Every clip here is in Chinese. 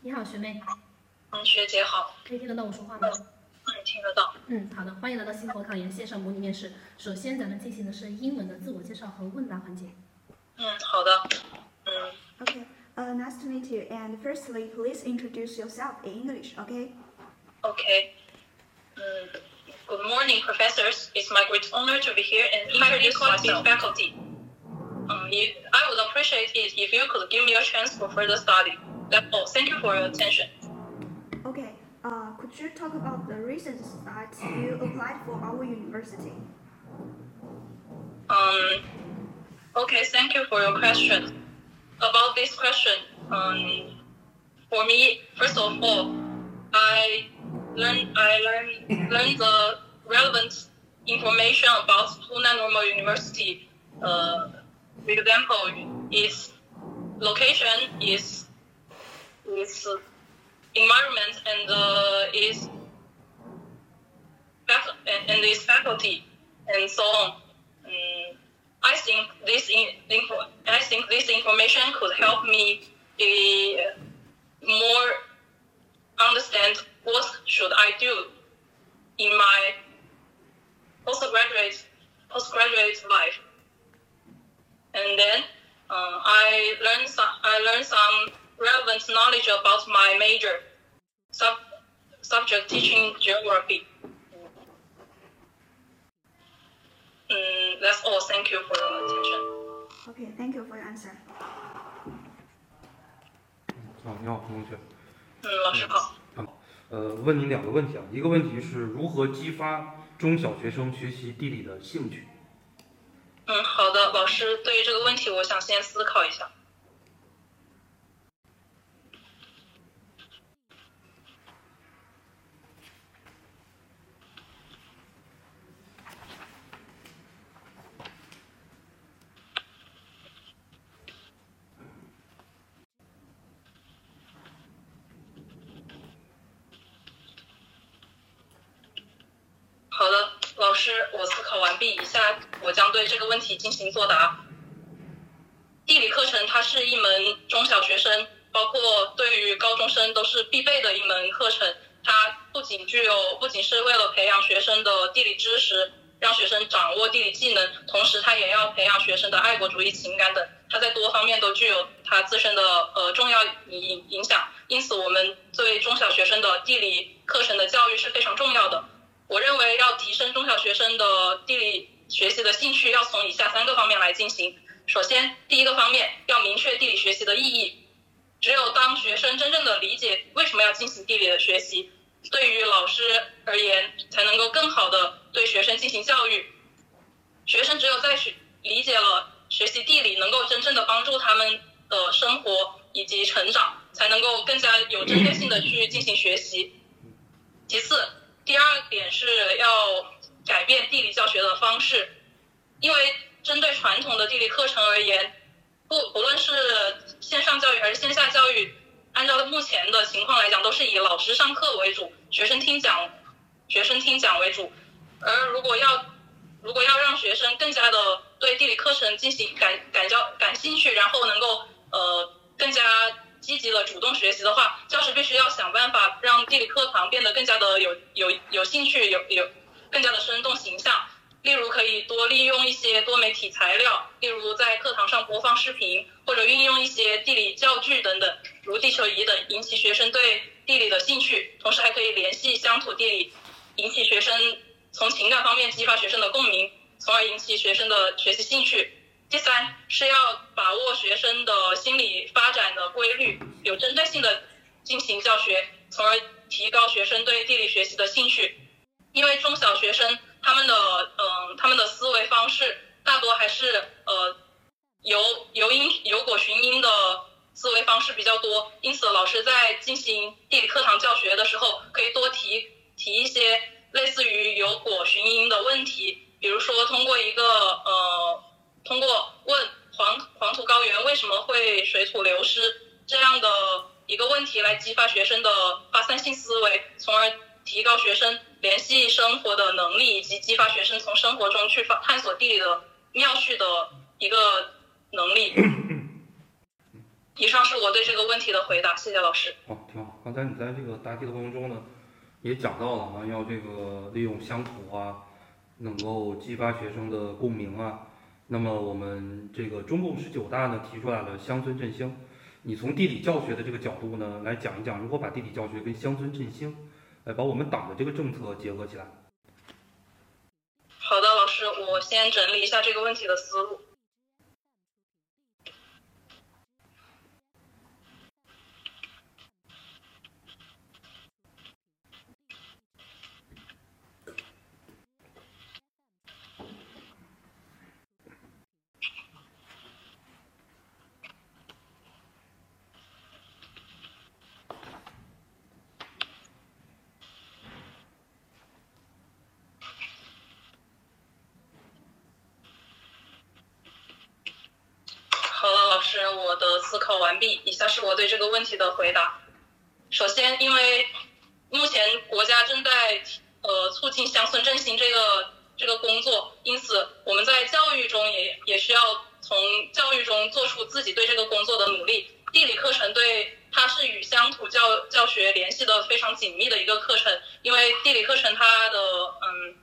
你好，学妹。嗯，学姐好。可以听得到我说话吗？嗯，听得到。嗯，好的，欢迎来到星火考研线上模拟面试。首先，咱们进行的是英文的自我介绍和问答环节。嗯，好的。嗯。Okay. Uh, nice to meet you. And firstly, please introduce yourself in English. Okay. Okay. Um, good morning, professors. It's my great honor to be here and introduce myself. faculty. Um, if, I would appreciate it if you could give me a chance for further study. That's all. Thank you for your attention. Okay. Uh, could you talk about the reasons that you applied for our university? Um, okay, thank you for your question. About this question, um, for me, first of all, I learned I learned learned the relevant information about Hunan Normal University. Uh, for example, its location is its environment and uh, fac- and, and faculty and so on. Um, I think this in, info, I think this information could help me be more understand what should I do in my postgraduate postgraduate life And then uh, I learned some I learned some relevant knowledge about my major sub, subject teaching geography. Mm, that's all. Thank you for your attention. Okay. Thank you for your answer. 啊，你好，同学。嗯，老师好。呃，问你两个问题啊，一个问题是如何激发中小学生学习地理的兴趣？ 嗯，好的，老师，对于这个问题，我想先思考一下。好的，老师，我思考完毕，以下我将对这个问题进行作答。地理课程它是一门中小学生，包括对于高中生都是必备的一门课程。它不仅具有，不仅是为了培养学生的地理知识，让学生掌握地理技能，同时它也要培养学生的爱国主义情感等。它在多方面都具有它自身的呃重要影影响。因此，我们对中小学生的地理课程的教育是非常重要的。我认为要提升中小学生的地理学习的兴趣，要从以下三个方面来进行。首先，第一个方面要明确地理学习的意义。只有当学生真正的理解为什么要进行地理的学习，对于老师而言，才能够更好的对学生进行教育。学生只有在学理解了学习地理，能够真正的帮助他们的生活以及成长，才能够更加有针对性的去进行学习。其次，第二点是要改变地理教学的方式，因为针对传统的地理课程而言，不不论是线上教育还是线下教育，按照目前的情况来讲，都是以老师上课为主，学生听讲，学生听讲为主。而如果要如果要让学生更加的对地理课程进行感感教感兴趣，然后能够呃更加积极的主动学习的话，教师必须要想办法让地理课堂变得更加的有有有兴趣，有有更加的生动形象。例如可以多利用一些多媒体材料，例如在课堂上播放视频，或者运用一些地理教具等等，如地球仪等，引起学生对地理的兴趣。同时还可以联系乡土地理，引起学生从情感方面激发学生的共鸣，从而引起学生的学习兴趣。第三是要把握学生的心理发展的规律，有针对性的进行教学，从而提高学生对地理学习的兴趣。因为中小学生他们的嗯他们的思维方式大多还是呃由由因由果寻因的思维方式比较多，因此老师在进行地理课堂教学的时候，可以多提提一些类似于由果寻因的问题，比如说通过一个呃通过问黄黄土高原为什么会水土流失这样的一个问题来激发学生的发散性思维，从而提高学生联系生活的能力，以及激发学生从生活中去发探索地理的妙趣的一个能力。以上是我对这个问题的回答，谢谢老师。哦，挺好。刚才你在这个答题的过程中呢，也讲到了啊，要这个利用乡土啊，能够激发学生的共鸣啊。那么我们这个中共十九大呢提出来了乡村振兴，你从地理教学的这个角度呢来讲一讲，如何把地理教学跟乡村振兴，来把我们党的这个政策结合起来。好的，老师，我先整理一下这个问题的思路。好了，老师，我的思考完毕。以下是我对这个问题的回答。首先，因为目前国家正在呃促进乡村振兴这个这个工作，因此我们在教育中也也需要从教育中做出自己对这个工作的努力。地理课程对它是与乡土教教学联系的非常紧密的一个课程，因为地理课程它的嗯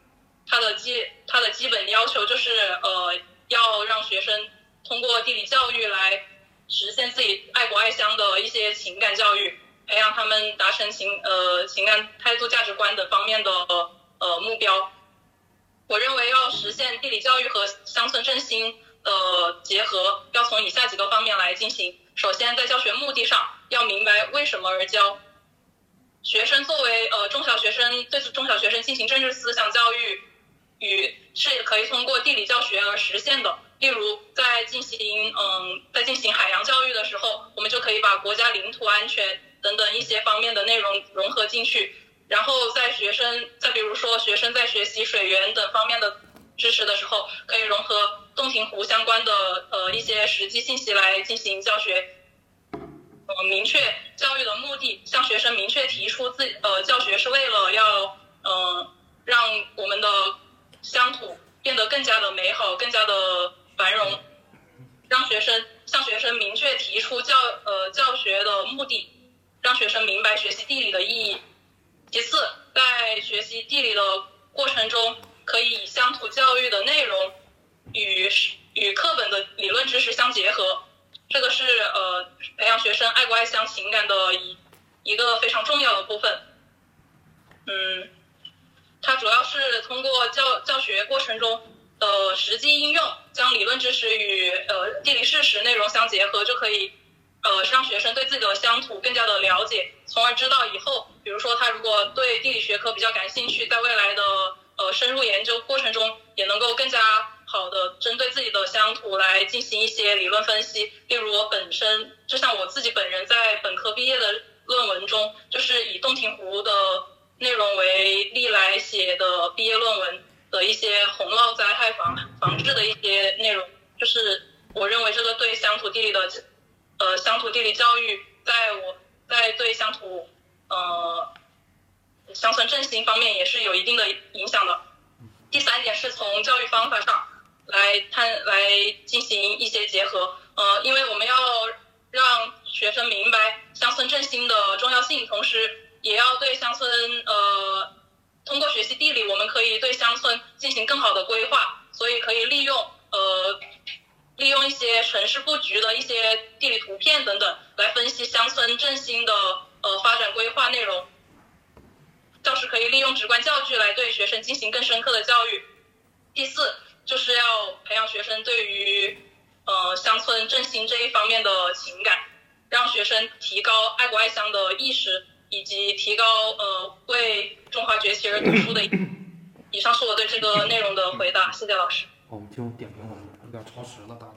它的基它的基本要求就是呃要让学生。通过地理教育来实现自己爱国爱乡的一些情感教育，培养他们达成情呃情感态度价值观等方面的呃目标。我认为要实现地理教育和乡村振兴的结合，要从以下几个方面来进行。首先，在教学目的上要明白为什么而教。学生作为呃中小学生，对中小学生进行政治思想教育，可以通过地理教学而实现的。例如，在进行嗯，在进行海洋教育的时候，我们就可以把国家领土安全等等一些方面的内容融合进去。然后，在学生，再比如说学生在学习水源等方面的知识的时候，可以融合洞庭湖相关的呃一些实际信息来进行教学。嗯，明确教育的目的，向学生明确提出自呃教学是为了要嗯让我们的乡土变得更加的美好，更加的。繁荣，让学生向学生明确提出教呃教学的目的，让学生明白学习地理的意义。其次，在学习地理的过程中，可以以乡土教育的内容与与课本的理论知识相结合，这个是呃培养学生爱国爱乡情感的一一个非常重要的部分。嗯，它主要是通过教教学过程中。的实际应用，将理论知识与呃地理事实内容相结合，就可以呃让学生对自己的乡土更加的了解，从而知道以后，比如说他如果对地理学科比较感兴趣，在未来的呃深入研究过程中，也能够更加好的针对自己的乡土来进行一些理论分析。例如我本身，就像我自己本人在本科毕业的论文中，就是以洞庭湖的内容为例来毕业论文。的一些洪涝灾害防防治的一些内容，就是我认为这个对乡土地理的，呃乡土地理教育，在我在对乡土呃乡村振兴方面也是有一定的影响的。第三点是从教育方法上来探来进行一些结合，呃，因为我们要让学生明白乡村振兴的重要性，同时也要对乡村呃。可以对乡村进行更好的规划，所以可以利用呃利用一些城市布局的一些地理图片等等，来分析乡村振兴的呃发展规划内容。教师可以利用直观教具来对学生进行更深刻的教育。第四，就是要培养学生对于呃乡村振兴这一方面的情感，让学生提高爱国爱乡的意识。以及提高呃为中华崛起而读书的，以上是我对这个内容的回答，谢谢老师。好，我们进入点评环节，有点超时了，大家。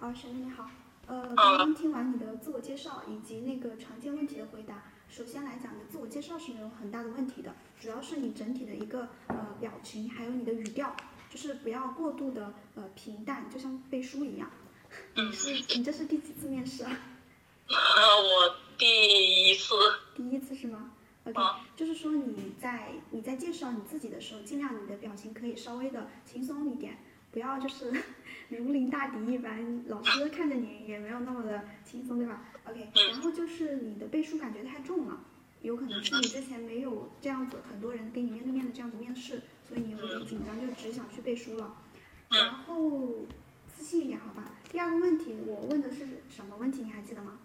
啊，沈妹你好，呃，刚刚听完你的自我介绍以及那个常见问题的回答，首先来讲，你的自我介绍是没有很大的问题的，主要是你整体的一个呃表情，还有你的语调，就是不要过度的呃平淡，就像背书一样。你 是你这是第几次面试啊？啊，我第一次。？OK，就是说你在你在介绍你自己的时候，尽量你的表情可以稍微的轻松一点，不要就是 如临大敌一般，老师看着你也没有那么的轻松，对吧？OK，然后就是你的背书感觉太重了，有可能是你之前没有这样子很多人跟你面对面的这样子面试，所以你有点紧张，就只想去背书了。然后自信一点，好吧。第二个问题，我问的是什么问题？你还记得吗？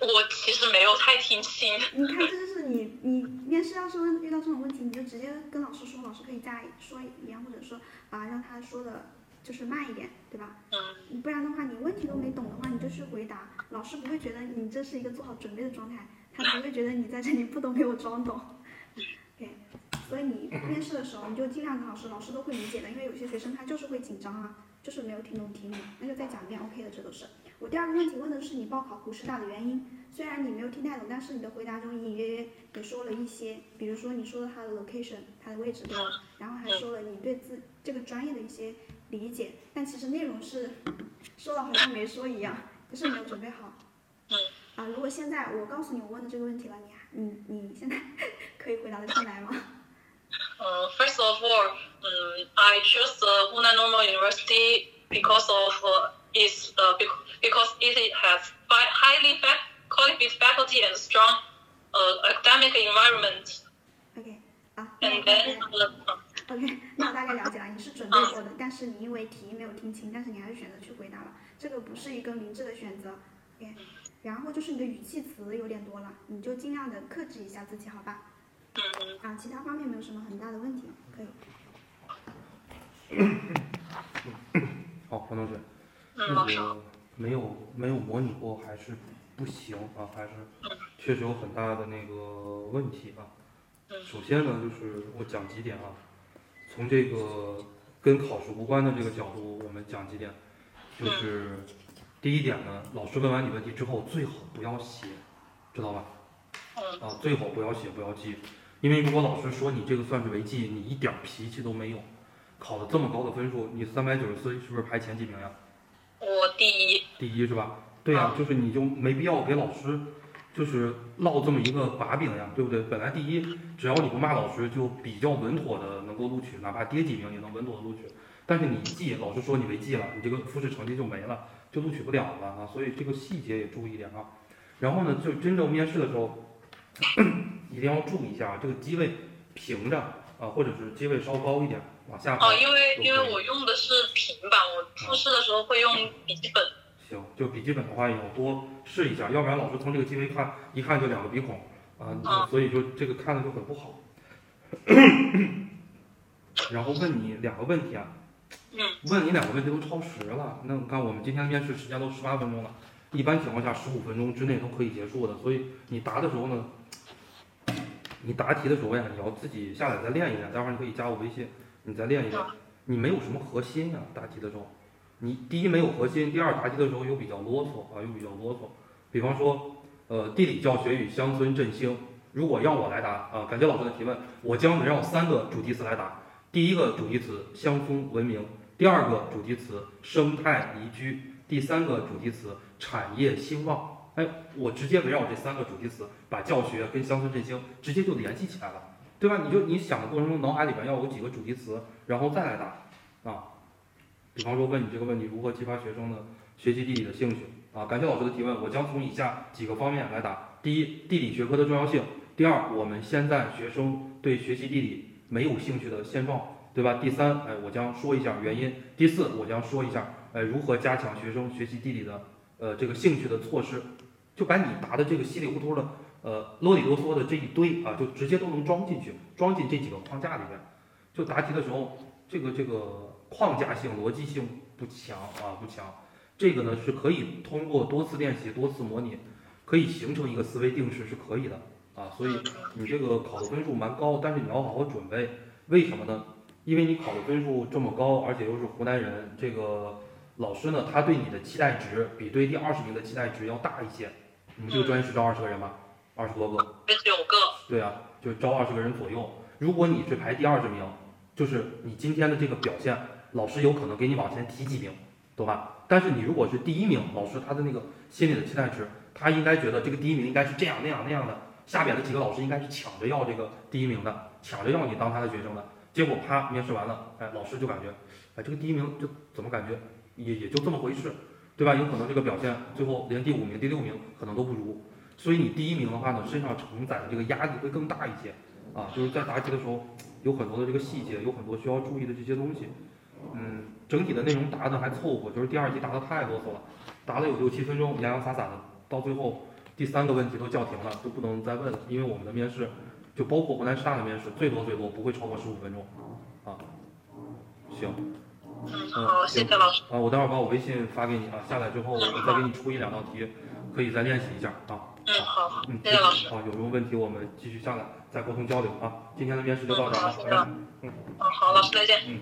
我其实没有太听清。你看，这就是你，你面试要是问遇到这种问题，你就直接跟老师说，老师可以再说一遍，或者说啊让他说的，就是慢一点，对吧？嗯。不然的话，你问题都没懂的话，你就去回答，老师不会觉得你这是一个做好准备的状态，他不会觉得你在这里不懂给我装懂。对，所以你面试的时候，你就尽量跟老师，老师都会理解的，因为有些学生他就是会紧张啊，就是没有听懂题目，那就再讲一遍，OK 的，这都是。我第二个问题问的是你报考湖师大的原因，虽然你没有听太懂，但是你的回答中隐隐约约也说了一些，比如说你说了它的 location，它的位置对吧？然后还说了你对自这个专业的一些理解，但其实内容是说了好像没说一样，就是没有准备好。嗯。啊，如果现在我告诉你我问的这个问题了，你还你你现在 可以回答得上来吗？嗯，First of all，嗯，I choose the Hunan Normal University because of is uh because it has highly qualified faculty and strong uh academic environment. OK，啊，And then OK，那我大概了解了，你是准备过的，但是你因为题没有听清，但是你还是选择去回答了，这个不是一个明智的选择。OK，然后就是你的语气词有点多了，你就尽量的克制一下自己，好吧？嗯啊，其他方面没有什么很大的问题，可以。好，黄同学，嗯，那个没有没有模拟过还是不行啊，还是确实有很大的那个问题啊。首先呢，就是我讲几点啊，从这个跟考试无关的这个角度，我们讲几点，就是第一点呢，老师问完你问题之后，最好不要写，知道吧？嗯啊，最好不要写，不要记，因为如果老师说你这个算是违纪，你一点儿脾气都没有，考了这么高的分数，你三百九十四是不是排前几名呀？第一是吧？对呀、就是你就没必要给老师就是落这么一个把柄呀，对不对？本来第一，只要你不骂老师，就比较稳妥的能够录取，哪怕跌几名也能稳妥的录取。但是你一记，老师说你违纪了，你这个复试成绩就没了，就录取不了了啊。所以这个细节也注意一点啊。然后呢，就真正面试的时候，一定要注意一下这个机位平着啊，或者是机位稍高一点，往下哦，因为因为我用的是平板，我复试的时候会用笔记本。行，就笔记本的话也要多试一下，要不然老师从这个机位看，一看就两个鼻孔啊，啊所以就这个看的就很不好。然后问你两个问题啊，嗯问你两个问题都超时了，那你看我们今天面试时间都十八分钟了，一般情况下十五分钟之内都可以结束的，所以你答的时候呢，你答题的时候呀，你要自己下载再练一练，待会儿你可以加我微信，你再练一练。你没有什么核心呀，答题的时候，你第一没有核心，第二答题的时候又比较啰嗦啊，又比较啰嗦。比方说，呃，地理教学与乡村振兴，如果让我来答啊，感谢老师的提问，我将围绕三个主题词来答。第一个主题词乡村文明，第二个主题词生态宜居，第三个主题词产业兴旺。哎，我直接围绕这三个主题词，把教学跟乡村振兴直接就联系起来了，对吧？你就你想的过程中，脑海里边要有几个主题词，然后再来答啊。比方说问你这个问题，如何激发学生的学习地理的兴趣啊？感谢老师的提问，我将从以下几个方面来答：第一，地理学科的重要性；第二，我们现在学生对学习地理没有兴趣的现状，对吧？第三，哎，我将说一下原因；第四，我将说一下，哎，如何加强学生学习地理的呃这个兴趣的措施。就把你答的这个稀里糊涂的呃啰里啰嗦的这一堆啊，就直接都能装进去，装进这几个框架里面。就答题的时候，这个这个框架性、逻辑性不强啊，不强。这个呢是可以通过多次练习、多次模拟，可以形成一个思维定式，是可以的啊。所以你这个考的分数蛮高，但是你要好好准备。为什么呢？因为你考的分数这么高，而且又是湖南人，这个老师呢，他对你的期待值比对第二十名的期待值要大一些。你们这个专业是招二十个人吗？二十多个。这九个。对啊，就招二十个人左右。如果你是排第二十名，就是你今天的这个表现，老师有可能给你往前提几名，懂吧？但是你如果是第一名，老师他的那个心里的期待值，他应该觉得这个第一名应该是这样那样那样的，下边的几个老师应该是抢着要这个第一名的，抢着要你当他的学生的。结果啪面试完了，哎，老师就感觉，哎，这个第一名就怎么感觉也也就这么回事，对吧？有可能这个表现最后连第五名、第六名可能都不如，所以你第一名的话呢，身上承载的这个压力会更大一些啊，就是在答题的时候有很多的这个细节，有很多需要注意的这些东西。嗯，整体的内容答的还凑合，就是第二题答的太啰嗦了，答了有六七分钟，洋洋洒洒的，到最后第三个问题都叫停了，就不能再问了，因为我们的面试。就包括湖南师大的面试，最多最多不会超过十五分钟，啊，行，嗯，好，谢谢老师。啊，我待会儿把我微信发给你啊，下来之后我再给你出一两道题，可以再练习一下啊。嗯，好，嗯，谢谢老师。啊，有什么问题我们继续下来再沟通交流啊。今天的面试就到这儿嗯好谢谢嗯，嗯，好，老师再见。嗯。